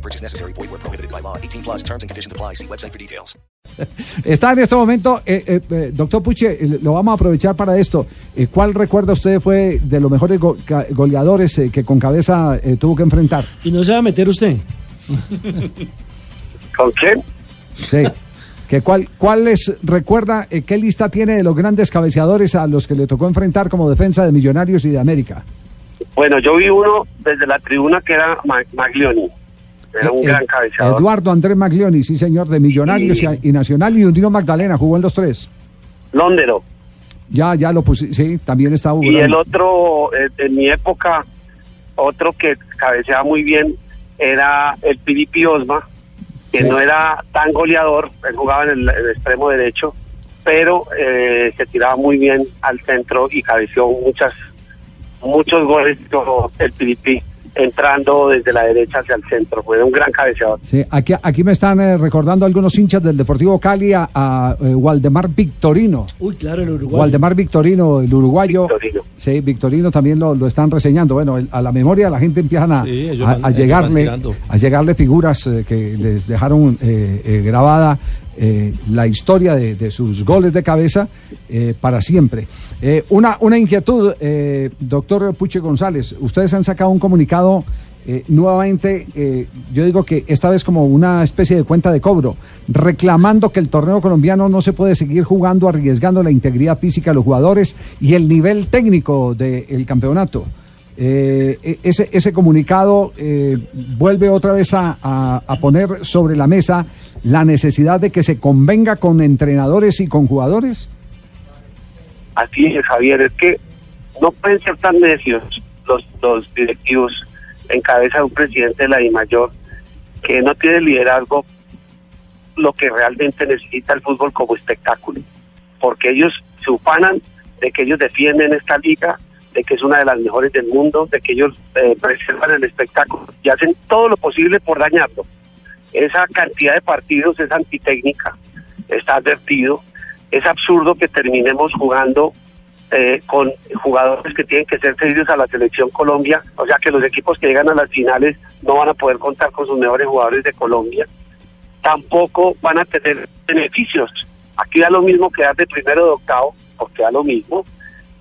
No purchase necessary. Void where prohibited by law. 18 plus terms and conditions apply. See website for details. Está en este momento, eh, eh, eh, doctor Puche, eh, lo vamos a aprovechar para esto. Eh, ¿Cuál recuerda usted fue de los mejores go- goleadores eh, que con cabeza eh, tuvo que enfrentar? ¿Y no se va a meter usted? ¿Con quién? Sí. ¿Que cuál, ¿Cuál les recuerda, eh, qué lista tiene de los grandes cabeceadores a los que le tocó enfrentar como defensa de Millonarios y de América? Bueno, yo vi uno desde la tribuna que era Ma- Maglioni. Era un Eh, gran eh, cabeceador. Eduardo Andrés Maglioni, sí señor, de Millonarios Sí. y, Nacional y hundió Magdalena, jugó en los tres. Londero. Ya, ya lo puse, sí, también está Y el otro, eh, en mi época, otro que cabeceaba muy bien era el Piripi Osma, que Sí. no era tan goleador, él jugaba en el, el extremo derecho, pero eh, se tiraba muy bien al centro y cabeció muchas, muchos goles como el Piripi entrando desde la derecha hacia el centro. Fue un gran cabeceador. Sí, aquí, aquí me están eh, recordando algunos hinchas del Deportivo Cali a, a, eh, Waldemar Victorino. Uy, claro, el Uruguay. Waldemar Victorino, el uruguayo. Victorino. Sí, Victorino también lo, lo están reseñando. Bueno, el- a la memoria de la gente empiezan a, Sí, ellos a- van- a llegarle, a llegarle figuras eh, que les dejaron eh, eh, grabada eh, la historia de, sus goles de cabeza eh, para siempre. Eh, una, una inquietud, eh, doctor Puche González. Ustedes han sacado un comunicado eh, nuevamente, yo digo que esta vez como una especie de cuenta de cobro, reclamando que el torneo colombiano no se puede seguir jugando arriesgando la integridad física de los jugadores y el nivel técnico del campeonato. Eh, e- ese, ese comunicado eh, vuelve otra vez a, a- poner sobre la mesa la necesidad de que se convenga con entrenadores y con jugadores. Así es, Javier, es que no pueden ser tan necios los, los directivos en cabeza de un presidente de la DIMAYOR que no tiene liderazgo lo que realmente necesita el fútbol como espectáculo, porque ellos se ufanan de que ellos defienden esta liga, que es una de las mejores del mundo, de que ellos eh, preservan el espectáculo y hacen todo lo posible por dañarlo. Esa cantidad de partidos es antitécnica, está advertido, es absurdo que terminemos jugando eh, con jugadores que tienen que ser cedidos a la selección Colombia, o sea que los equipos que llegan a las finales no van a poder contar con sus mejores jugadores de Colombia, tampoco van a tener beneficios. Aquí da lo mismo quedar de primero de octavo, porque da lo mismo,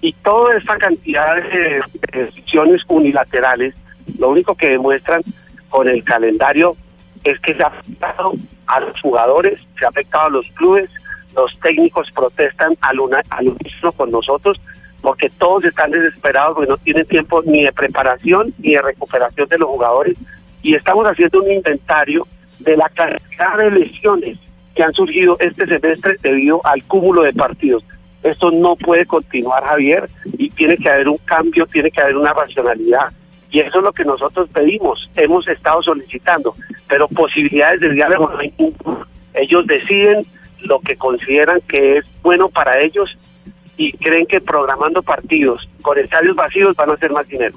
y toda esta cantidad de de decisiones unilaterales, lo único que demuestran con el calendario es que se ha afectado a los jugadores, se ha afectado a los clubes, los técnicos protestan al, una, al unísono con nosotros porque todos están desesperados porque no tienen tiempo ni de preparación ni de recuperación de los jugadores y estamos haciendo un inventario de la cantidad de lesiones que han surgido este semestre debido al cúmulo de partidos. Esto no puede continuar, Javier, y tiene que haber un cambio, tiene que haber una racionalidad. Y eso es lo que nosotros pedimos, hemos estado solicitando, pero posibilidades de diálogo no hay. Ellos deciden lo que consideran que es bueno para ellos y creen que programando partidos con estadios vacíos van a hacer más dinero.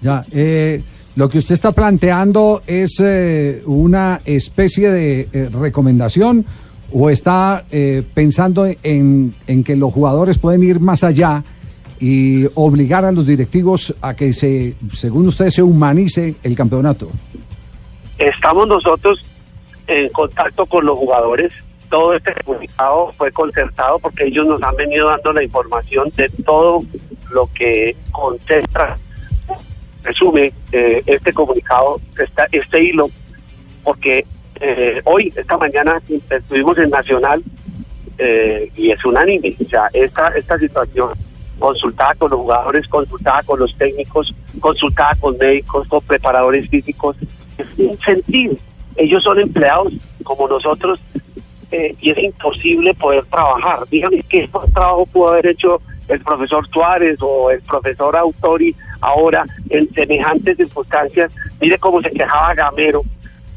Ya, eh, lo que usted está planteando es eh, una especie de eh, recomendación o está eh, pensando en, en que los jugadores pueden ir más allá y obligar a los directivos a que se, según usted, se humanice el campeonato. Estamos nosotros en contacto con los jugadores. Todo este comunicado fue concertado porque ellos nos han venido dando la información de todo lo que concentra, resume eh, este comunicado, esta, este hilo, porque eh, hoy, esta mañana, estuvimos en Nacional eh, y es unánime. O sea, esta, esta situación consultada con los jugadores, consultada con los técnicos, consultada con médicos, con preparadores físicos, es un sentido. Ellos son empleados como nosotros eh, y es imposible poder trabajar. Dígame qué trabajo pudo haber hecho el profesor Suárez o el profesor Autori ahora en semejantes circunstancias. Mire cómo se quejaba Gamero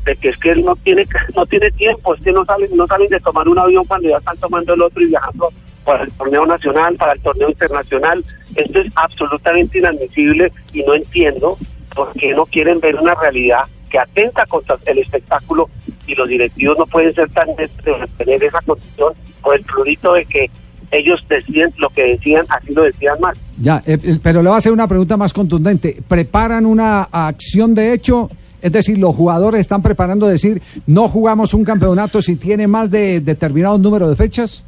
de que es que no tiene no tiene tiempo, es que no salen, no salen de tomar un avión cuando ya están tomando el otro y viajando para el torneo nacional, para el torneo internacional. Esto es absolutamente inadmisible y no entiendo por qué no quieren ver una realidad que atenta contra el espectáculo y los directivos no pueden ser tan de mantener esa condición por el plurito de que ellos deciden lo que decían, así lo decían más. Ya, eh, eh, pero le voy a hacer una pregunta más contundente. ¿Preparan una acción de hecho? Es decir, los jugadores están preparando decir, no jugamos un campeonato si tiene más de determinado número de fechas.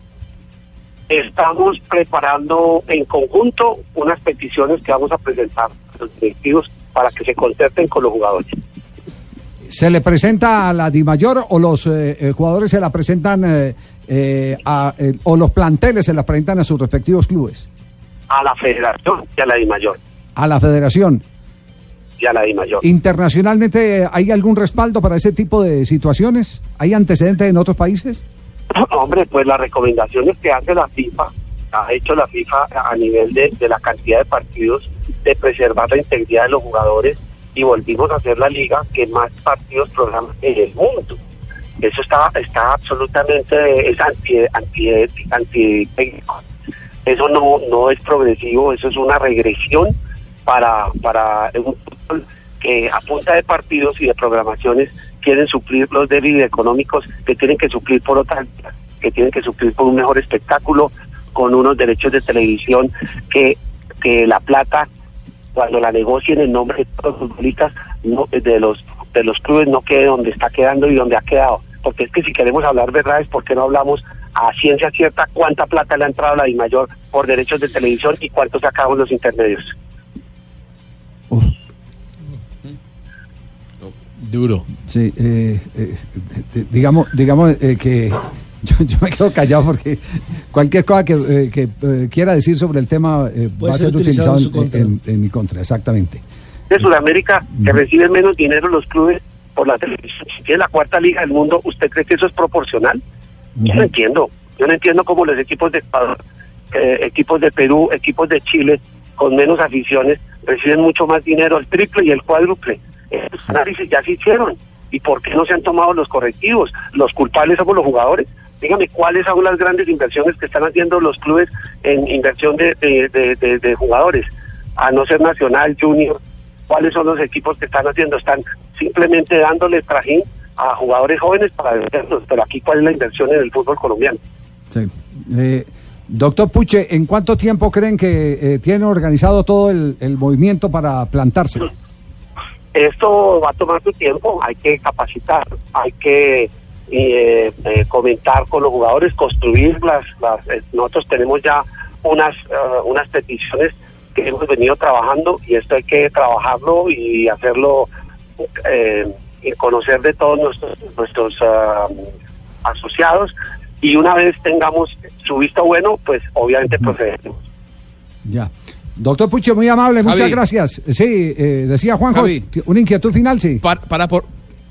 Estamos preparando en conjunto unas peticiones que vamos a presentar a los directivos para que se concerten con los jugadores. ¿Se le presenta a la DIMAYOR o los eh, eh, jugadores se la presentan eh, eh, a, eh, o los planteles se la presentan a sus respectivos clubes? A la federación y a la DIMAYOR. A la federación. Y a la DIMAYOR. ¿Internacionalmente eh, hay algún respaldo para ese tipo de situaciones? ¿Hay antecedentes en otros países? Hombre, pues las recomendaciones que hace la FIFA, ha hecho la FIFA a nivel de, de la cantidad de partidos, de preservar la integridad de los jugadores y volvimos a hacer la liga que más partidos programa en el mundo. Eso está está absolutamente es anti anti anti Eso no no es progresivo, eso es una regresión para para un que a punta de partidos y de programaciones quieren suplir los débiles económicos que tienen que suplir por otra que tienen que suplir por un mejor espectáculo con unos derechos de televisión que que la plata cuando la negocien en nombre de los futbolistas no, de los de los clubes no quede donde está quedando y donde ha quedado. Porque es que si queremos hablar verdades ¿por qué no hablamos a ciencia cierta cuánta plata le ha entrado a la DIMAYOR por derechos de televisión y cuánto sacamos los intermedios Duro. Sí, eh, eh, eh, digamos, digamos eh, que yo, yo me quedo callado porque cualquier cosa que, eh, que, eh, quiera decir sobre el tema eh, va a ser utilizado utilizado en en, su contra. en- en mi contra, exactamente. de Sudamérica que reciben menos dinero los clubes por la televisión. Si tiene la cuarta liga del mundo, ¿usted cree que eso es proporcional? Yo no entiendo. Yo no entiendo cómo los equipos de Ecuador, eh, equipos de Perú, equipos de Chile, con menos aficiones, reciben mucho más dinero, el triple y el cuádruple. Estos análisis ya se hicieron. ¿Y por qué no se han tomado los correctivos? Los culpables somos los jugadores. Dígame, ¿cuáles son las grandes inversiones que están haciendo los clubes en inversión de- de jugadores? A no ser Nacional, Junior, ¿cuáles son los equipos que están haciendo? Están simplemente dándole trajín a jugadores jóvenes para venderlos. Pero aquí, ¿cuál es la inversión en el fútbol colombiano? Sí. Eh, doctor Puche, ¿en cuánto tiempo creen que eh, tiene organizado todo el, el movimiento para plantarse? Esto va a tomar su tiempo, hay que capacitar, hay que eh, eh, comentar con los jugadores, construir las, las eh, nosotros tenemos ya unas eh, unas peticiones que hemos venido trabajando y esto hay que trabajarlo y hacerlo eh, y conocer de todos nuestros nuestros ah, asociados y una vez tengamos su visto bueno, pues obviamente procederemos. Ya. Doctor Puche, muy amable, muchas gracias. Sí, eh, decía Juanjo, Javi. una inquietud final, sí. Para, para por-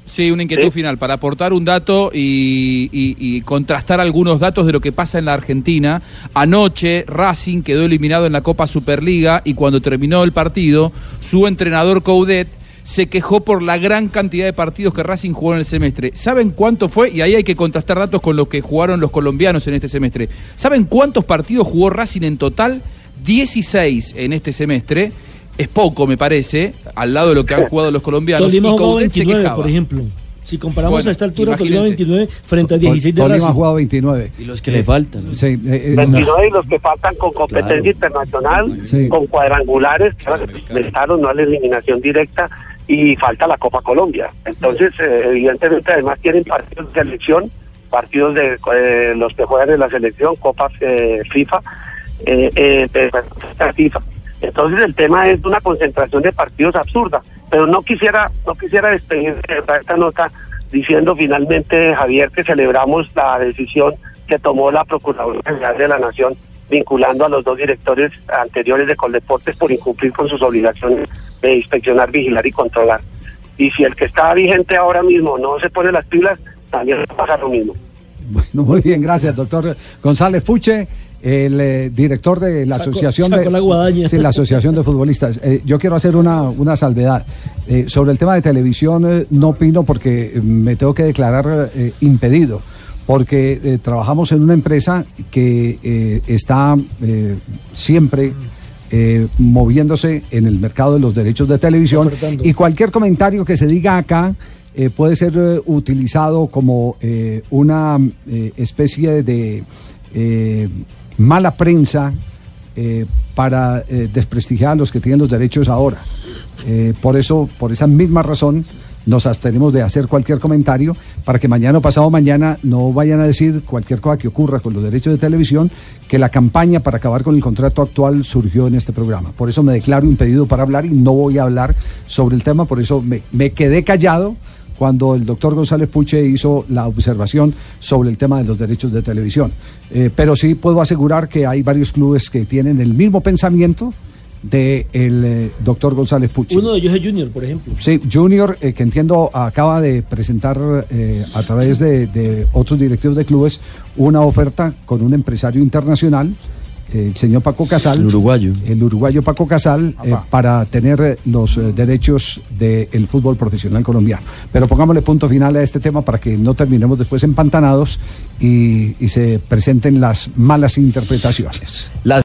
sí, una inquietud Sí. final. Para aportar un dato y, y- y contrastar algunos datos de lo que pasa en la Argentina. Anoche Racing quedó eliminado en la Copa Superliga y cuando terminó el partido, su entrenador Coudet se quejó por la gran cantidad de partidos que Racing jugó en el semestre. ¿Saben cuánto fue? Y ahí hay que contrastar datos con lo que jugaron los colombianos en este semestre. ¿Saben cuántos partidos jugó Racing en total? 16 en este semestre. Es poco, me parece, al lado de lo que han jugado los colombianos. Tolima y jugó Coudet se 29, quejaba. por ejemplo. Si comparamos Bueno, a esta altura, Tolima imagínense. 29 frente a 16 de Tolima ha jugado 29. Y los que le faltan. Sí, eh, eh, 29 y los que faltan con competencia Claro. internacional, Sí. con cuadrangulares, que se inventaron, no a la eliminación directa, y falta la Copa Colombia. Entonces, eh, evidentemente, además tienen partidos de selección, partidos de eh, los que juegan en la selección, Copas eh, FIFA, eh, eh, FIFA. Entonces, el tema es una concentración de partidos absurda. Pero no quisiera, no quisiera despedir de esta nota diciendo finalmente, Javier, que celebramos la decisión que tomó la Procuraduría General de la Nación vinculando a los dos directores anteriores de Coldeportes por incumplir con sus obligaciones de inspeccionar, vigilar y controlar. Y si el que está vigente ahora mismo no se pone las pilas, también va a pasar lo mismo. Bueno, muy bien, gracias, doctor González Puche. El eh, director de la asociación de la guadaña. Sí, la asociación de futbolistas. Eh, yo quiero hacer una, una salvedad Eh, sobre el tema de televisión. no opino porque me tengo que declarar impedido. Porque trabajamos en una empresa que está siempre moviéndose en el mercado de los derechos de televisión Ofertando. y cualquier comentario que se diga acá eh, puede ser eh, utilizado como eh, una especie de mala prensa para desprestigiar a los que tienen los derechos ahora. Por eso, por esa misma razón, nos abstenemos de hacer cualquier comentario para que mañana o pasado mañana no vayan a decir cualquier cosa que ocurra con los derechos de televisión, que la campaña para acabar con el contrato actual surgió en este programa. Por eso me declaro impedido para hablar y no voy a hablar sobre el tema, por eso me, me quedé callado cuando el doctor González Puche hizo la observación sobre el tema de los derechos de televisión. Eh, pero sí puedo asegurar que hay varios clubes que tienen el mismo pensamiento del el doctor González Puche. Uno de ellos es Junior, por ejemplo. Sí, Junior, eh, que entiendo acaba de presentar eh, a través de, de otros directivos de clubes una oferta con un empresario internacional, eh, el señor Paco Casal. El uruguayo. El uruguayo Paco Casal, eh, para tener eh, los eh, derechos del fútbol profesional colombiano. Pero pongámosle punto final a este tema para que no terminemos después empantanados y, y se presenten las malas interpretaciones. Las